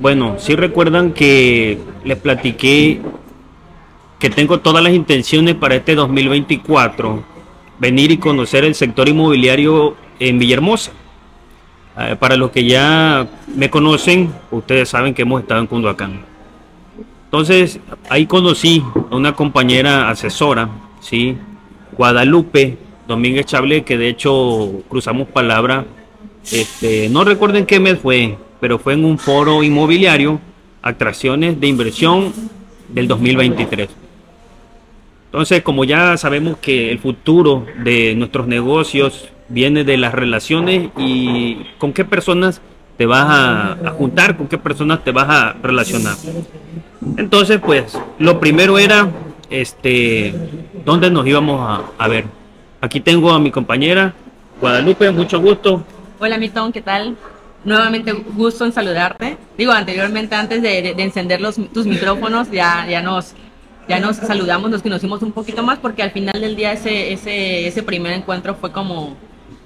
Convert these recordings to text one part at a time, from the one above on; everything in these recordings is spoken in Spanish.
Bueno, si recuerdan que les platiqué que tengo todas las intenciones para este 2024 venir y conocer el sector inmobiliario en Villahermosa. Eh, para los que ya me conocen, ustedes saben que hemos estado en Cunduacán. Entonces, ahí conocí a una compañera asesora, ¿sí? Guadalupe Domínguez Chable, que de hecho cruzamos palabra. Este, no recuerden qué mes fue, pero fue en un foro inmobiliario, atracciones de inversión del 2023. Entonces, como ya sabemos que el futuro de nuestros negocios viene de las relaciones y con qué personas te vas a, juntar, con qué personas te vas a relacionar. Entonces, pues, lo primero era, este, dónde nos íbamos a ver. Aquí tengo a mi compañera Guadalupe, mucho gusto. Hola, Milton, ¿qué tal? Nuevamente gusto en saludarte. Digo, anteriormente, antes de, encender los, tus micrófonos, ya, ya nos ya nos saludamos, nos conocimos un poquito más porque al final del día ese, ese, ese primer encuentro fue como,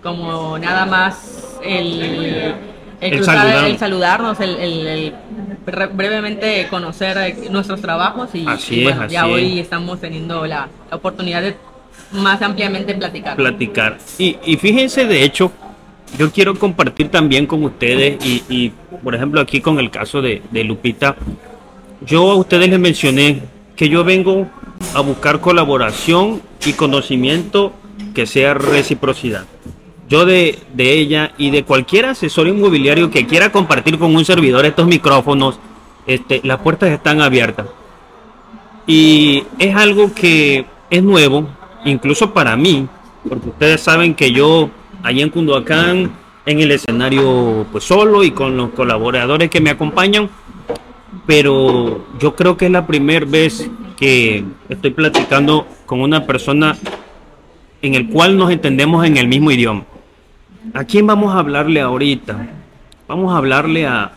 como nada más el, el, saludarnos, el, brevemente conocer nuestros trabajos y, bueno, ya hoy estamos teniendo la, oportunidad de más ampliamente platicar. Platicar. Y, y fíjense, de hecho, yo quiero compartir también con ustedes y, y por ejemplo aquí con el caso de, de Lupita, yo a ustedes les mencioné que yo vengo a buscar colaboración y conocimiento que sea reciprocidad. Yo de, de, ella y de cualquier asesor inmobiliario que quiera compartir con un servidor estos micrófonos, este, las puertas están abiertas. Y es algo que es nuevo, incluso para mí, porque ustedes saben que yo allí en Cunduacán, en el escenario pues solo y con los colaboradores que me acompañan, pero yo creo que es la primera vez que estoy platicando con una persona en el cual nos entendemos en el mismo idioma. ¿A quién vamos a hablarle ahorita? Vamos a hablarle a,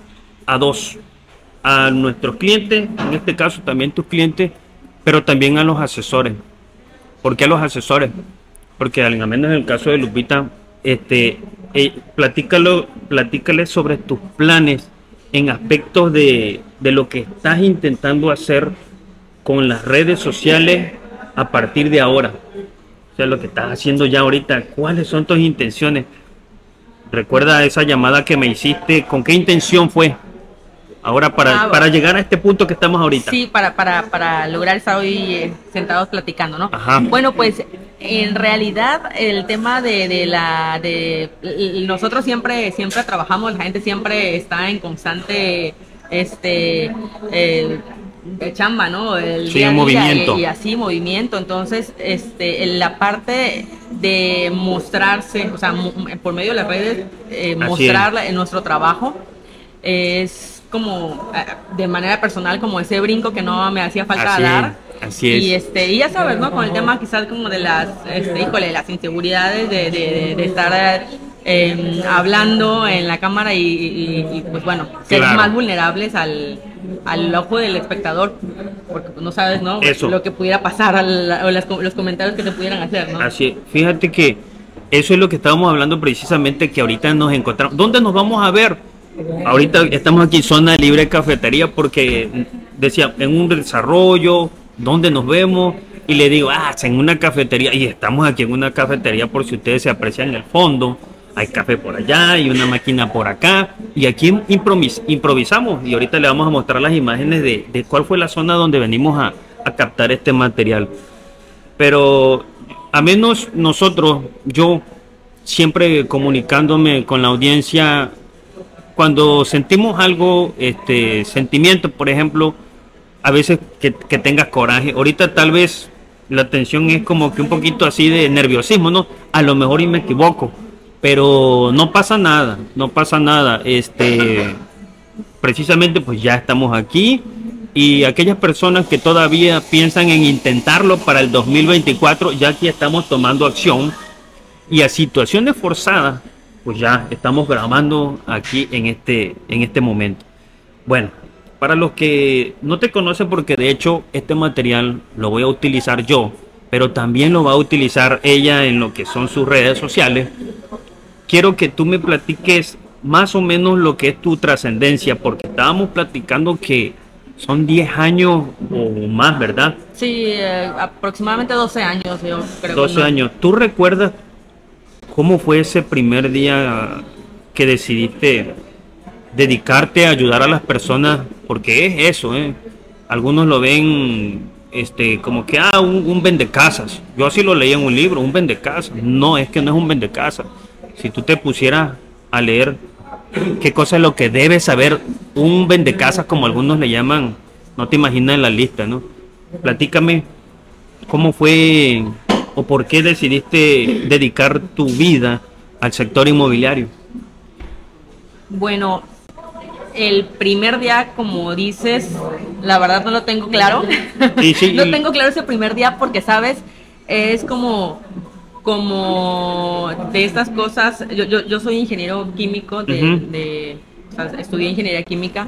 a dos, a nuestros clientes, en este caso también tus clientes, pero también a los asesores. ¿Por qué a los asesores? Porque al menos en el caso de Lupita, este, eh, platícalo, platícale sobre tus planes en aspectos de, de lo que estás intentando hacer con las redes sociales a partir de ahora. O sea, lo que estás haciendo ya ahorita, ¿cuáles son tus intenciones? Recuerda esa llamada que me hiciste, ¿con qué intención fue? Ahora para, ah, para llegar a este punto que estamos ahorita. Sí, para, para, para lograr estar hoy eh, sentados platicando, ¿no? Bueno, pues en realidad el tema de, de, la de nosotros siempre siempre trabajamos, la gente siempre está en constante este eh, de chamba, ¿no? El sí, movimiento. Y, así movimiento. Entonces, este, la parte de mostrarse, o sea, por medio de las redes, eh, mostrar en nuestro trabajo es como eh, de manera personal como ese brinco que no me hacía falta dar. Así es. Y este, y ya sabes, ¿no? Con el tema quizás como de las, este, híjole, las inseguridades de, de, estar em, hablando en la cámara y, pues bueno, ser más vulnerables al, al ojo del espectador, porque pues, no sabes, ¿no? Eso. Lo que pudiera pasar o los comentarios que te pudieran hacer, ¿no? Así, fíjate que eso es lo que estábamos hablando precisamente, que ahorita nos encontramos. ¿Dónde nos vamos a ver? Ahorita estamos aquí zona libre cafetería porque decía en un desarrollo, ¿dónde nos vemos? Y le digo, ah, en una cafetería. Y estamos aquí en una cafetería por si ustedes se aprecian en el fondo. Hay café por allá y una máquina por acá. Y aquí improvisamos. Y ahorita le vamos a mostrar las imágenes de, de cuál fue la zona donde venimos a, a captar este material. Pero a menos nosotros, yo siempre comunicándome con la audiencia cuando sentimos algo, este sentimiento, por ejemplo, a veces que, tengas coraje. Ahorita tal vez la tensión es como que un poquito así de nerviosismo, ¿no? A lo mejor y me equivoco, pero no pasa nada, no pasa nada. Este, precisamente pues ya estamos aquí y aquellas personas que todavía piensan en intentarlo para el 2024, ya aquí estamos tomando acción y a situaciones forzadas pues ya estamos grabando aquí en este, en este momento. Bueno, para los que no te conocen, porque de hecho este material lo voy a utilizar yo, pero también lo va a utilizar ella en lo que son sus redes sociales, quiero que tú me platiques más o menos lo que es tu trascendencia, porque estábamos platicando que son 10 años o más, ¿verdad? Sí, eh, aproximadamente 12 años, yo creo. 12 años. ¿Tú recuerdas cómo fue ese primer día que decidiste dedicarte a ayudar a las personas? Porque es eso, ¿eh? Algunos lo ven este, como que, ah, un, un vendecasas. Yo así lo leí en un libro, un vendecasas. No, es que no es un vendecasas. Si tú te pusieras a leer qué cosa es lo que debe saber un vendecasas, como algunos le llaman, no te imaginas en la lista, ¿no? Platícame cómo fue o por qué decidiste dedicar tu vida al sector inmobiliario. Bueno, el primer día, como dices, la verdad no lo tengo claro. no tengo claro ese primer día porque, ¿sabes? Es como como de estas cosas, yo, yo, yo soy ingeniero químico, de, o sea, estudié ingeniería química,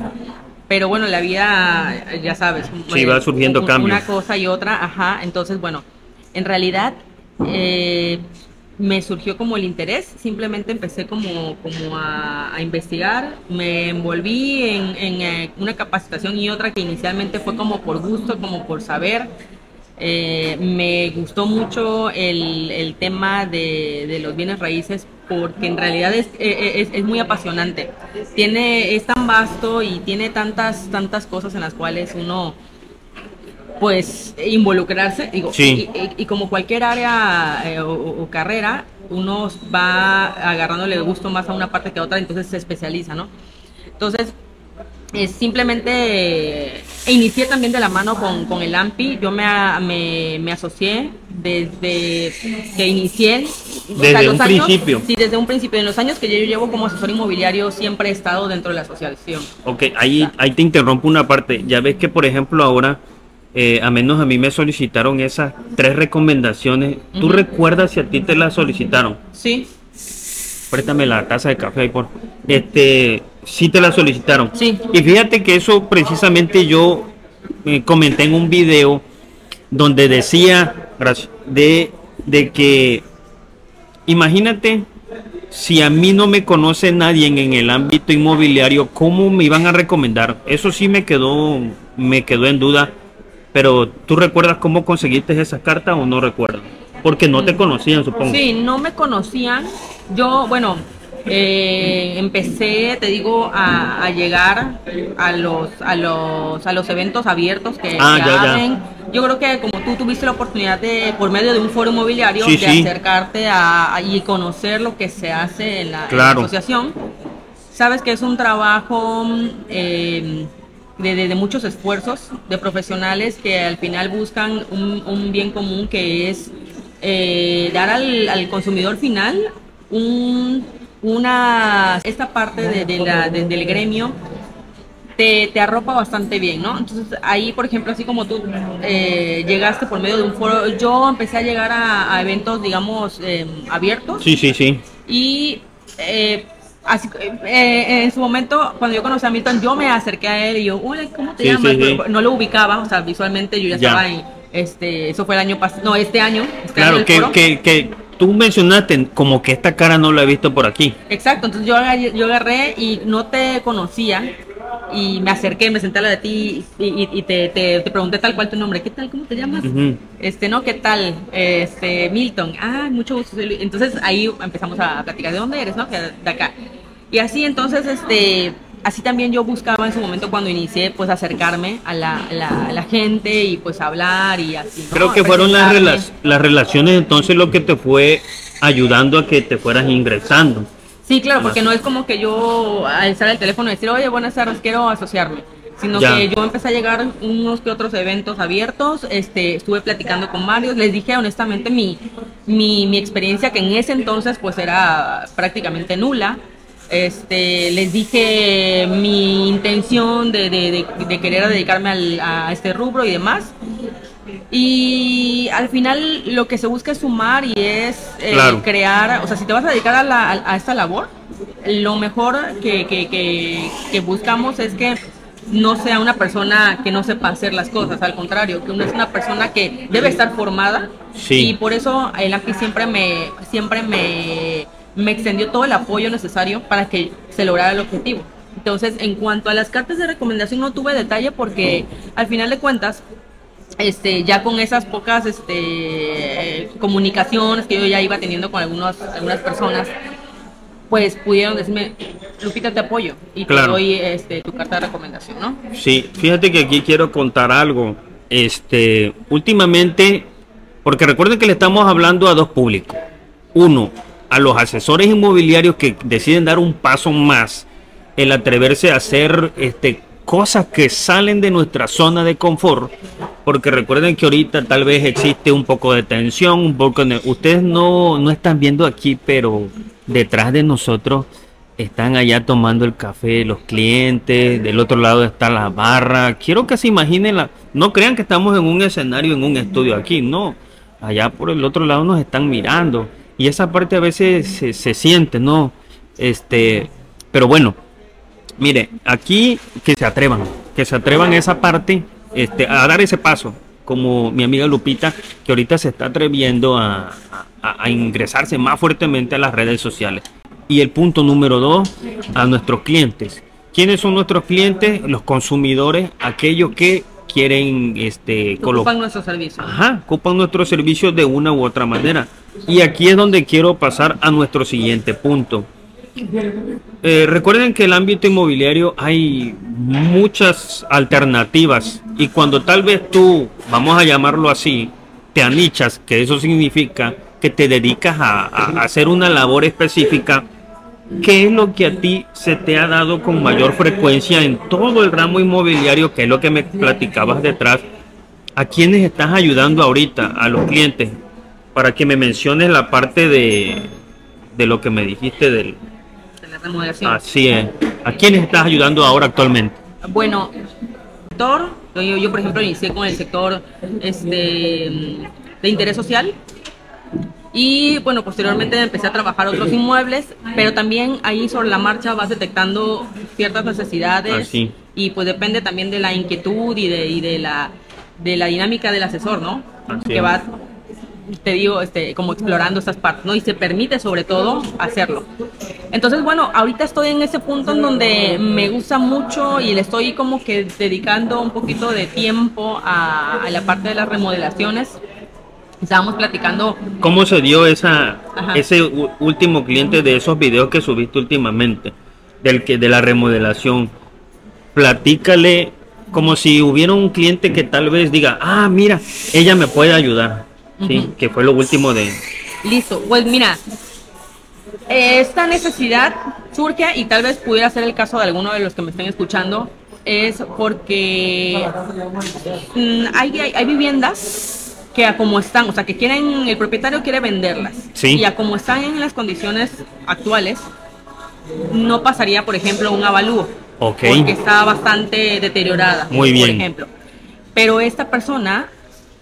pero bueno, la vida, ya sabes, sí, va surgiendo cambios. Una cosa y otra, ajá, entonces bueno, en realidad eh, me surgió como el interés, simplemente empecé como, como a, investigar, me envolví en, en, eh, una capacitación y otra que inicialmente fue como por gusto, como por saber, eh, me gustó mucho el, el tema de, de, los bienes raíces porque en realidad es, es, es, muy apasionante. Tiene, es tan vasto y tiene tantas, tantas cosas en las cuales uno pues involucrarse digo, y, y, como cualquier área eh, o, o, carrera uno va agarrándole gusto más a una parte que a otra entonces se especializa no entonces es simplemente inicié también de la mano con, con el AMPI, yo me, me, me, asocié desde que inicié. Desde un principio. Sí, desde un principio. En los años que yo llevo como asesor inmobiliario siempre he estado dentro de la asociación. Ok, ahí, ahí te interrumpo una parte. Ya ves que, por ejemplo, ahora, eh, a menos a mí me solicitaron esas tres recomendaciones. ¿Tú uh -huh. recuerdas si a ti te las solicitaron? Sí. Préstame la taza de café ahí, por Este sí te la solicitaron. Sí. Y fíjate que eso precisamente yo eh, comenté en un video donde decía de, de que imagínate si a mí no me conoce nadie en, en, el ámbito inmobiliario, ¿cómo me iban a recomendar? Eso sí me quedó, me quedó en duda. Pero ¿tú recuerdas cómo conseguiste esa carta o no recuerdas? Porque no te conocían, supongo. Sí, no me conocían. Yo, bueno, eh, empecé, te digo, a, a, llegar a los, a los, a los eventos abiertos que, ah, ya, hacen. Ya. Yo creo que como tú tuviste la oportunidad de, por medio de un foro inmobiliario, sí, de sí. acercarte a, a, y conocer lo que se hace en la, claro. en la asociación, sabes que es un trabajo eh, de, de, de, muchos esfuerzos de profesionales que al final buscan un, un bien común que es eh, dar al, al consumidor final un una esta parte de, de la, de, del gremio te, te, arropa bastante bien, ¿no? Entonces ahí, por ejemplo, así como tú eh, llegaste por medio de un foro, yo empecé a llegar a, a eventos, digamos, eh, abiertos. Sí, sí, sí. Y eh, así, eh, en su momento, cuando yo conocí a Milton, yo me acerqué a él y yo, hola, ¿cómo te sí, llamas? Sí, sí. No lo ubicaba, o sea, visualmente yo ya, ya. estaba en, este, eso fue el año pasado, no, este año. Este claro, año que, que, que tú mencionaste como que esta cara no la he visto por aquí. Exacto, entonces yo agarré, yo agarré y no te conocía y me acerqué, me senté a la de ti y, y, y te, te, te, pregunté tal cual tu nombre, ¿qué tal? ¿Cómo te llamas? Uh -huh. Este, no, ¿qué tal? Este, Milton. Ah, mucho gusto. Entonces ahí empezamos a platicar, ¿de dónde eres? No, de acá. Y así entonces, este, así también yo buscaba en su momento cuando inicié pues acercarme a la, la, la gente y pues hablar y así. ¿no? Creo que fueron las, rela las relaciones entonces lo que te fue ayudando a que te fueras ingresando. Sí, claro, porque no es como que yo alzar el teléfono y decir, oye, buenas tardes, quiero asociarme. Sino ya. que yo empecé a llegar unos que otros eventos abiertos, este, estuve platicando con varios, les dije honestamente mi, mi, mi experiencia que en ese entonces pues era prácticamente nula, este, les dije mi intención de, de, de, de querer dedicarme al, a este rubro y demás. Y al final lo que se busca es sumar y es eh, claro. crear, o sea, si te vas a dedicar a, la, a, a esta labor, lo mejor que, que, que, que, buscamos es que no sea una persona que no sepa hacer las cosas, al contrario, que uno es una persona que debe estar formada sí. y por eso el AMPI siempre me, siempre me me extendió todo el apoyo necesario para que se lograra el objetivo. Entonces, en cuanto a las cartas de recomendación, no tuve detalle porque al final de cuentas, este, ya con esas pocas este, comunicaciones que yo ya iba teniendo con algunos, algunas personas, pues pudieron decirme, Lupita, te apoyo y te doy este, tu carta de recomendación, ¿no? Sí, fíjate que aquí quiero contar algo. Este, últimamente, porque recuerden que le estamos hablando a dos públicos. Uno, a los asesores inmobiliarios que deciden dar un paso más, el atreverse a hacer este, cosas que salen de nuestra zona de confort, porque recuerden que ahorita tal vez existe un poco de tensión, un poco de, ustedes no, no están viendo aquí, pero detrás de nosotros están allá tomando el café los clientes, del otro lado está la barra. Quiero que se imaginen, la, no crean que estamos en un escenario, en un estudio aquí, no. Allá por el otro lado nos están mirando y esa parte a veces se, se siente, ¿no? Este, pero bueno, mire, aquí que se atrevan, que se atrevan a esa parte, este, a dar ese paso, como mi amiga Lupita, que ahorita se está atreviendo a, ingresarse más fuertemente a las redes sociales. Y el punto número dos, a nuestros clientes. ¿Quiénes son nuestros clientes? Los consumidores, aquellos que quieren este ocupan nuestros servicios. Ajá, ocupan nuestros servicios de una u otra manera. Y aquí es donde quiero pasar a nuestro siguiente punto. Eh, recuerden que el ámbito inmobiliario hay muchas alternativas y cuando tal vez tú, vamos a llamarlo así, te anichas, que eso significa que te dedicas a, hacer una labor específica, ¿qué es lo que a ti se te ha dado con mayor frecuencia en todo el ramo inmobiliario, que es lo que me platicabas detrás? ¿A quiénes estás ayudando ahorita? A los clientes. Para que me menciones la parte de, de lo que me dijiste del, Así es. ¿A quiénes estás ayudando ahora actualmente? Bueno, sector, yo, yo por ejemplo inicié con el sector este, de interés social y bueno, posteriormente empecé a trabajar otros inmuebles, pero también ahí sobre la marcha vas detectando ciertas necesidades y pues depende también de la inquietud y de, y de, la, de la dinámica del asesor, ¿no? que vas te digo, este, como explorando estas partes, ¿no? Y se permite sobre todo hacerlo. Entonces, bueno, ahorita estoy en ese punto en donde me gusta mucho y le estoy como que dedicando un poquito de tiempo a, la parte de las remodelaciones. Estábamos platicando. ¿Cómo se dio esa, ese último cliente de esos videos que subiste últimamente? Del que, de la remodelación. Platícale como si hubiera un cliente que tal vez diga, ah, mira, ella me puede ayudar Sí, que fue lo último de... Listo, pues mira, esta necesidad surge y tal vez pudiera ser el caso de alguno de los que me estén escuchando, es porque mm, hay, hay, viviendas que a como están, o sea, que quieren, el propietario quiere venderlas. Y a como están en las condiciones actuales, no pasaría, por ejemplo, un avalúo. Porque está bastante deteriorada. Muy bien. Por ejemplo. Pero esta persona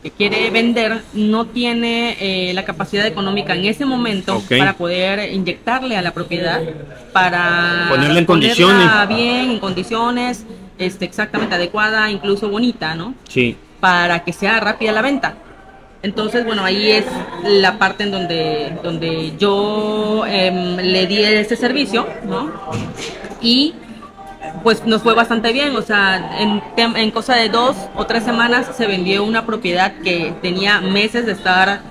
que quiere vender no tiene eh, la capacidad económica en ese momento para poder inyectarle a la propiedad para ponerla en condiciones. bien en condiciones este exactamente adecuada incluso bonita no sí. Para que sea rápida la venta. Entonces bueno ahí es la parte en donde donde yo em, le di ese servicio no y pues nos fue bastante bien, o sea, en, en, cosa de dos o tres semanas se vendió una propiedad que tenía meses de estar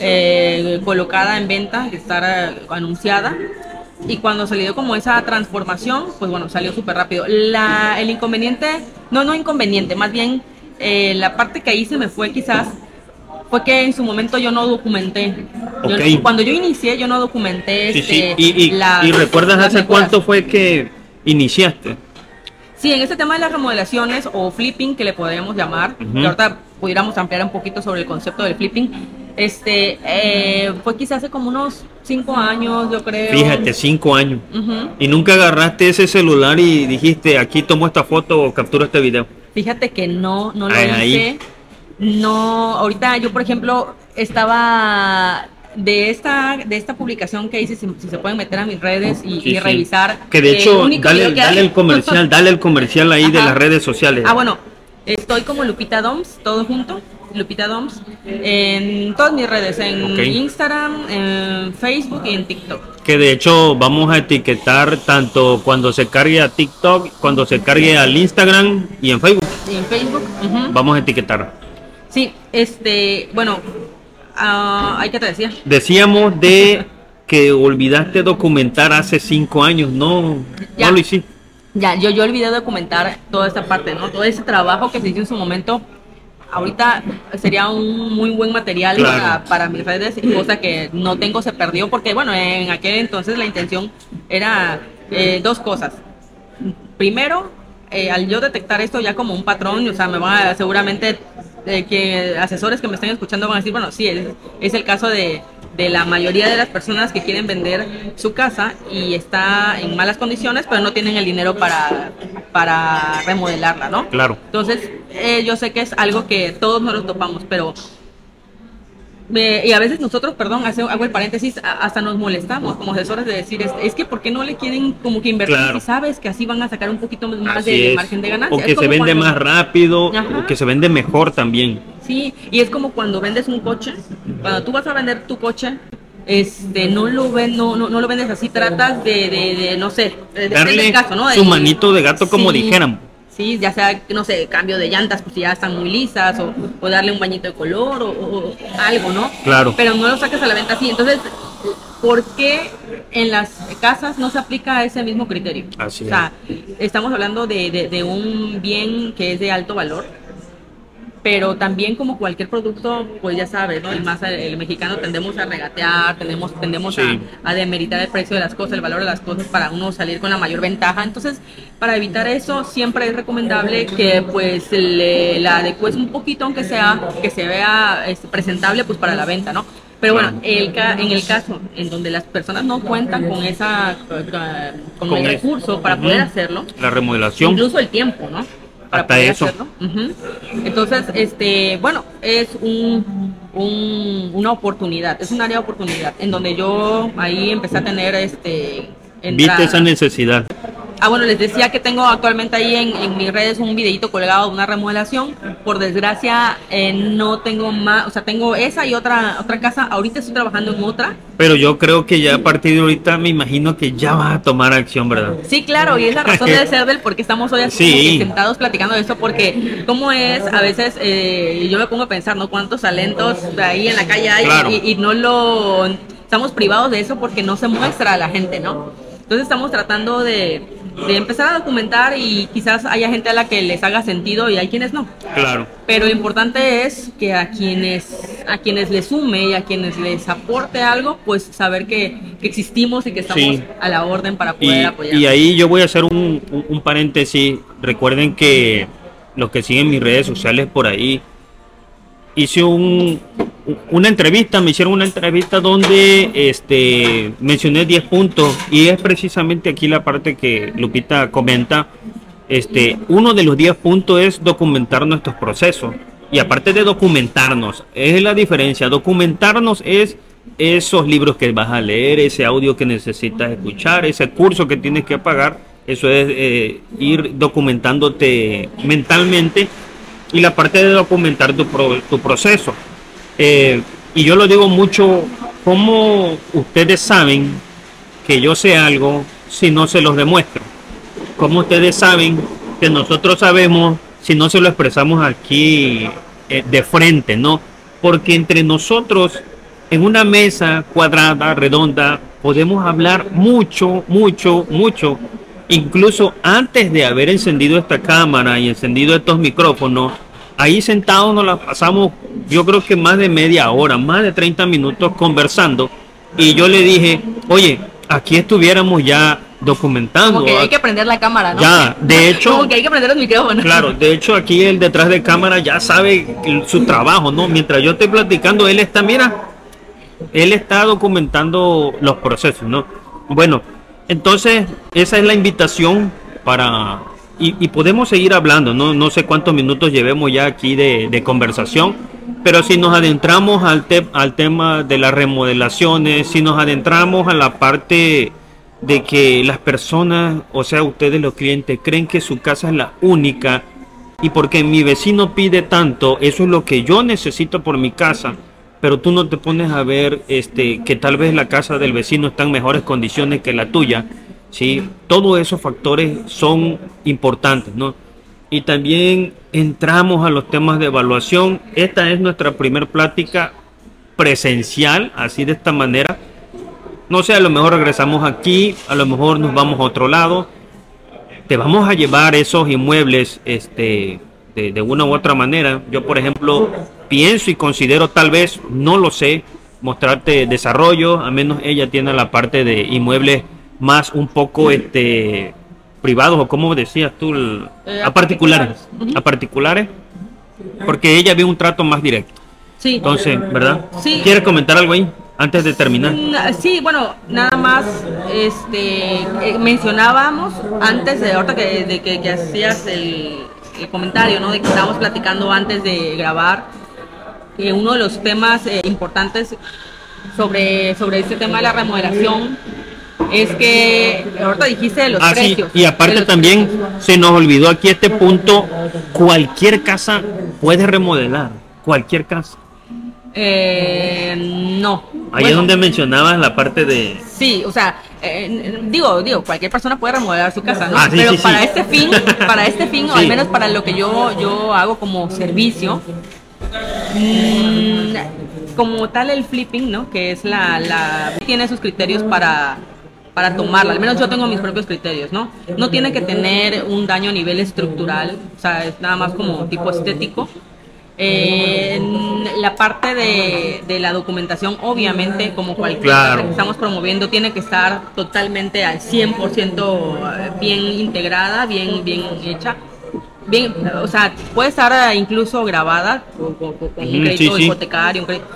eh, colocada en venta, de estar eh, anunciada. Y cuando salió como esa transformación, pues bueno, salió súper rápido. La, el inconveniente, no, no inconveniente, más bien eh, la parte que ahí se me fue quizás fue que en su momento yo no documenté. cuando yo inicié, yo no documenté. Sí, sí. Este, y, y, recuerdas hace cuánto fue que iniciaste? Sí, en este tema de las remodelaciones o flipping, que le podríamos llamar, que ahorita pudiéramos ampliar un poquito sobre el concepto del flipping, este, eh, fue quizás hace como unos cinco años, yo creo. Fíjate, cinco años. Y nunca agarraste ese celular y dijiste, aquí tomo esta foto o capturo este video. Fíjate que no, no lo hice. No, ahorita yo, por ejemplo, estaba de esta, de esta publicación que hice, si, se pueden meter a mis redes y, revisar. Que de hecho, dale, dale el comercial, dale el comercial ahí de las redes sociales. Ah, bueno, estoy como Lupita Doms, todo junto. Lupita Doms, en todas mis redes, en. Instagram, en Facebook y en TikTok. Que de hecho vamos a etiquetar tanto cuando se cargue a TikTok, cuando se cargue al Instagram y en Facebook. Y en Facebook, ujú. Vamos a etiquetar. sí, este, bueno, ah, ¿hay que te decía? Decíamos de que olvidaste documentar hace cinco años, no, Ya. no lo hiciste. Ya, yo, yo olvidé documentar toda esta parte, ¿no? Todo ese trabajo que se hizo en su momento. Ahorita sería un muy buen material Claro. para, para mis redes, y cosa que no tengo, se perdió, porque bueno, en aquel entonces la intención era eh, dos cosas. Primero, eh, al yo detectar esto ya como un patrón, o sea, me van a seguramente eh, que asesores que me estén escuchando van a decir, bueno, sí, es, es el caso de, de la mayoría de las personas que quieren vender su casa y está en malas condiciones, pero no tienen el dinero para, para remodelarla, ¿no? Claro. Entonces, eh, yo sé que es algo que todos nos lo topamos, pero... me- y a veces nosotros, perdón, hago el paréntesis, hasta nos molestamos como asesores de decir, es, es que ¿por qué no le quieren como que invertir Claro. si sabes que así van a sacar un poquito más Así de es. margen de ganancia? O Es que se vende cuando- más rápido, Ajá. o que se vende mejor también. Sí, y es como cuando vendes un coche, cuando tú vas a vender tu coche, este, no lo ven, no, no, no lo vendes así, tratas de, de, de, no sé, de- Darle caso, ¿no? su manito de gato, como Sí, dijeran. Sí, ya sea, no sé, cambio de llantas, pues si ya están muy lisas, o, o darle un bañito de color, o, o algo, ¿no? Claro. Pero no lo saques a la venta así. Entonces, ¿por qué en las casas no se aplica ese mismo criterio? Así o sea, estamos hablando de, de- de un bien que es de alto valor, pero también como cualquier producto, pues ya sabes, ¿no? El más el mexicano tendemos a regatear, tendemos, tendemos Sí. a, a demeritar el precio de las cosas, el valor de las cosas para uno salir con la mayor ventaja. Entonces, para evitar eso, siempre es recomendable que pues le, la adecues un poquito, aunque sea, que se vea este, presentable pues para la venta, ¿no? Pero bueno, el ca- en el caso en donde las personas no cuentan con esa con, Con el recurso para poder hacerlo, La remodelación. incluso el tiempo, ¿no? Hasta eso. Ujú. Entonces, este, bueno, es un, un- una oportunidad, es un área de oportunidad en donde yo ahí empecé a tener este Viste entrada. esa necesidad. Ah, bueno, les decía que tengo actualmente ahí en, en mis redes un videito colgado de una remodelación. Por desgracia, eh, no tengo más, o sea, tengo esa y otra otra casa. Ahorita estoy trabajando en otra. Pero yo creo que ya a partir de ahorita me imagino que ya vas a tomar acción, ¿verdad? Sí, claro, y es la razón de ser del por qué estamos hoy Sí. como sentados platicando de esto, porque cómo es, a veces eh, yo me pongo a pensar, ¿no? ¿Cuántos talentos ahí en la calle hay? Claro. Y, y no lo, estamos privados de eso porque no se muestra a la gente, ¿no? Entonces estamos tratando de, de empezar a documentar y quizás haya gente a la que les haga sentido y hay quienes no. Claro. Pero lo importante es que a quienes, a quienes les sume y a quienes les aporte algo, pues saber que, que existimos y que estamos Sí. a la orden para Y, poder apoyar. y ahí yo voy a hacer un, un- un paréntesis. Recuerden que los que siguen mis redes sociales por ahí, hice un, una entrevista, me hicieron una entrevista donde este, mencioné 10 puntos y es precisamente aquí la parte que Lupita comenta. Este, uno de los 10 puntos es documentar nuestros procesos. Y aparte de documentarnos, es la diferencia. Documentarnos es esos libros que vas a leer, ese audio que necesitas escuchar, ese curso que tienes que pagar. Eso es eh, ir documentándote mentalmente y la parte de documentar tu, pro- tu proceso. Eh, y yo lo digo mucho, como ustedes saben que yo sé algo si no se los demuestro? como ustedes saben que nosotros sabemos si no se lo expresamos aquí eh, de frente, ¿no? Porque entre nosotros en una mesa cuadrada, redonda, podemos hablar mucho, mucho, mucho. Incluso antes de haber encendido esta cámara y encendido estos micrófonos, ahí sentados nos la pasamos, yo creo que más de media hora, más de 30 minutos conversando. Y yo le dije, oye, aquí estuviéramos ya documentando. Como que hay que prender la cámara, ¿no? Ya, de hecho- Como que hay que prender micrófonos. Claro, de hecho aquí el detrás de cámara ya sabe el- su trabajo, ¿no? Mientras yo estoy platicando, él está, mira, él está documentando los procesos, ¿no? Bueno, entonces esa es la invitación para... Y, y podemos seguir hablando, ¿no? No sé cuántos minutos llevemos ya aquí de, conversación, pero si nos adentramos al, te- al tema de las remodelaciones, si nos adentramos a la parte de que las personas, o sea, ustedes los clientes, creen que su casa es la única y porque mi vecino pide tanto, eso es lo que yo necesito por mi casa, pero tú no te pones a ver este que tal vez la casa del vecino está en mejores condiciones que la tuya, ¿sí? Todos esos factores son importantes, ¿no? Y también entramos a los temas de evaluación. Esta es nuestra primera plática presencial, así de esta manera. No sé, a lo mejor regresamos aquí, a lo mejor nos vamos a otro lado. Te vamos a llevar esos inmuebles este, de, una u otra manera. Yo, por ejemplo, pienso y considero tal vez, no lo sé, mostrarte desarrollo, a menos ella tiene la parte de inmuebles más un poco este privados o como decías tú, el- Eh, a particulares, a particulares, porque ella ve un trato más directo. Sí. Entonces, ¿verdad? Sí. ¿Quieres comentar algo ahí antes de terminar? Sí, bueno, nada más este, eh, mencionábamos antes de ahorita que, de que, que hacías el, el comentario, ¿no? De que estábamos platicando antes de grabar, que uno de los temas eh, importantes sobre, sobre este tema de la remodelación es que ahorita dijiste de los Ah, sí, precios. y de aparte también precios. se nos olvidó aquí este punto, cualquier casa puede remodelar, cualquier casa. Eh, no. Ahí es donde mencionabas la parte de... Sí, o sea, eh, digo, digo, cualquier persona puede remodelar su casa, ¿no? Ah, sí, Pero sí, sí. para este fin, para este fin, o Sí. al menos para lo que yo, yo hago como servicio, mm, como tal el flipping, ¿no? Que es la, la tiene sus criterios para para tomarla, al menos yo tengo mis propios criterios, ¿no? No tiene que tener un daño a nivel estructural, o sea, es nada más como tipo estético. Eh, la parte de, de la documentación, obviamente, como cualquier Claro. que estamos promoviendo, tiene que estar totalmente al 100% bien integrada, bien, bien hecha. Bien, o sea, puede estar eh, incluso grabada con, con- con un crédito sí, sí. hipotecario, un crédito.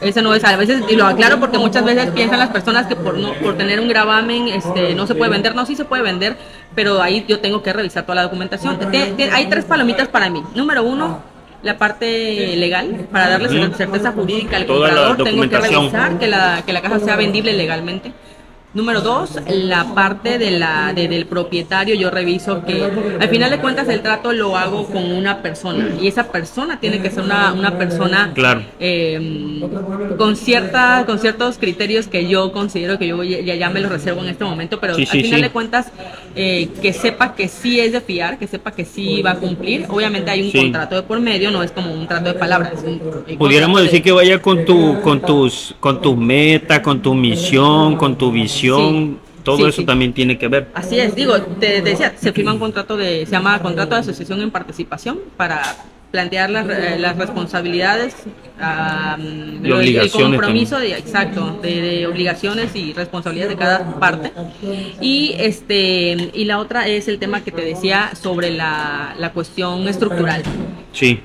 Ese no es, a veces, y lo aclaro porque muchas veces piensan las personas que por no por tener un gravamen este, no se puede vender. No, sí se puede vender, pero ahí yo tengo que revisar toda la documentación. Hay tres palomitas para mí. Número uno, la parte legal, para darle certeza jurídica al Toda comprador, tengo que revisar que la, que la casa sea vendible legalmente. Número dos, la parte de la, de- del propietario, yo reviso que al final de cuentas el trato lo hago con una persona y esa persona tiene que ser una, una persona Claro. eh, con, cierta, con ciertos criterios que yo considero que yo ya, ya me los reservo en este momento, pero Sí, al sí, final sí. de cuentas eh, que sepa que sí es de fiar, que sepa que sí va a cumplir. Obviamente hay un contrato de por medio, no es como un trato de palabras. un- un Pudiéramos de- decir que vaya con tu, con tus, con tus metas, con tu misión, con tu visión, Sí. todo Sí, eso sí. también tiene que ver. Así es, digo, te, te decía, se firma un contrato de, se llama contrato de asociación en participación para plantear las, eh, las responsabilidades, ah, Y el compromiso de, exacto, de, de obligaciones y responsabilidades de cada parte. Y este y la otra es el tema que te decía sobre la, la cuestión estructural. Sí,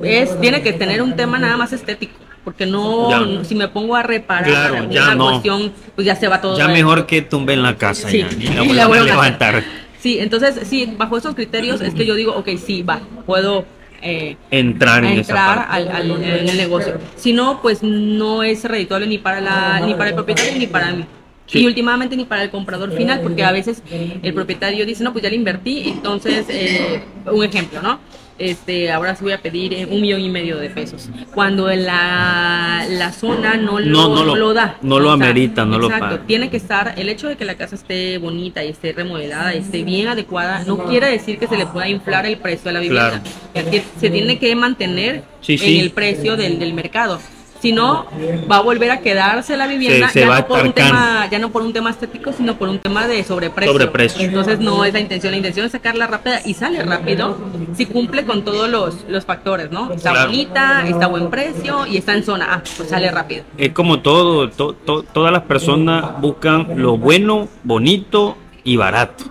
Es, tiene que tener un tema nada más estético. Porque no, Ya. si me pongo a reparar Claro, ya no. cuestión, pues ya se va todo. ya mejor que tumben la casa Sí, ya, y la y la a vuelvan a levantar. Sí, entonces, sí, bajo esos criterios es que yo digo, ok, sí, va, puedo eh, Entrar en esa entrar parte. al, al- en el negocio. Si no, pues no es redituable ni para, la, ni para el propietario ni para mí. Sí. Y últimamente ni para el comprador final, porque a veces el propietario dice, no, pues ya le invertí, entonces, eh, un ejemplo, ¿no? Este, ahora sí voy a pedir eh, un millón y medio de pesos. Cuando la, la zona no lo, No, lo- lo da. no lo amerita, no lo paga. tiene que estar, el hecho de que la casa esté bonita y esté remodelada, y esté bien adecuada, no quiere decir que se le pueda inflar el precio de la vivienda. Claro. Se tiene que mantener Sí, en el precio del, del mercado. Si no, va a volver a quedarse la vivienda, Se- se ya, va no por un tema, ya no por un tema estético, sino por un tema de sobreprecio. Sobreprecio. Entonces no es la intención, la intención es sacarla rápida y sale rápido si cumple con todos los, los factores, ¿no? Está Claro. bonita, está a buen precio y está en zona, ah, pues sale rápido. Es como todo, to- to- todas las personas buscan lo bueno, bonito y barato.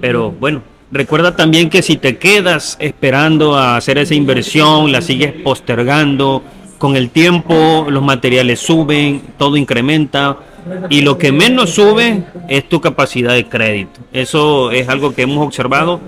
Pero bueno, recuerda también que si te quedas esperando a hacer esa inversión, la sigues postergando, con el tiempo los materiales suben, todo incrementa y lo que menos sube es tu capacidad de crédito. Eso es algo que hemos observado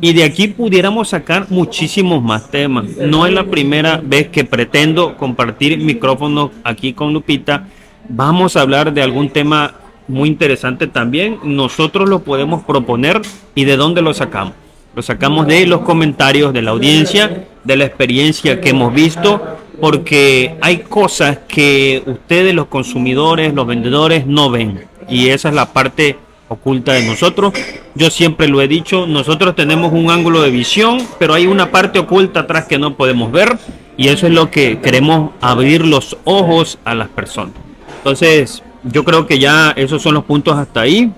y de aquí pudiéramos sacar muchísimos más temas. No es la primera vez que pretendo compartir micrófonos aquí con Lupita. Vamos a hablar de algún tema muy interesante también. Nosotros lo podemos proponer y de dónde lo sacamos. lo sacamos de los comentarios de la audiencia, de la experiencia que hemos visto, porque hay cosas que ustedes los consumidores, los vendedores no ven y esa es la parte oculta de nosotros. Yo siempre lo he dicho, nosotros tenemos un ángulo de visión, pero hay una parte oculta atrás que no podemos ver y eso es lo que queremos abrir los ojos a las personas. Entonces, yo creo que ya esos son los puntos hasta ahí.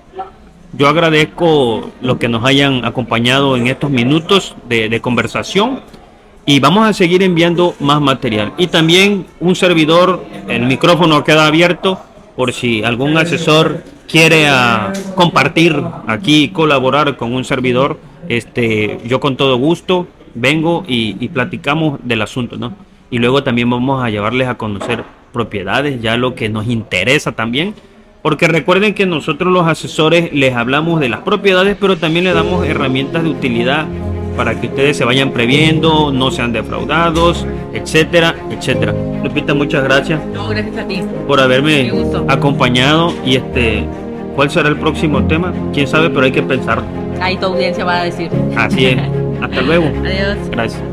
Yo agradezco lo que nos hayan acompañado en estos minutos de, de conversación y vamos a seguir enviando más material. Y también un servidor, el micrófono queda abierto por si algún asesor quiere ah, compartir aquí, colaborar con un servidor, este, yo con todo gusto vengo y, platicamos del asunto, ¿no? Y luego también vamos a llevarles a conocer propiedades, ya lo que nos interesa también, porque recuerden que nosotros los asesores les hablamos de las propiedades, pero también le damos herramientas de utilidad para que ustedes se vayan previendo, no sean defraudados, etcétera, etcétera. Lupita, muchas gracias. No, gracias a ti. Por haberme acompañado y este, ¿cuál será el próximo tema? Quién sabe, pero hay que pensar. Ahí tu audiencia va a decir. Así es. Hasta luego. Adiós. Gracias.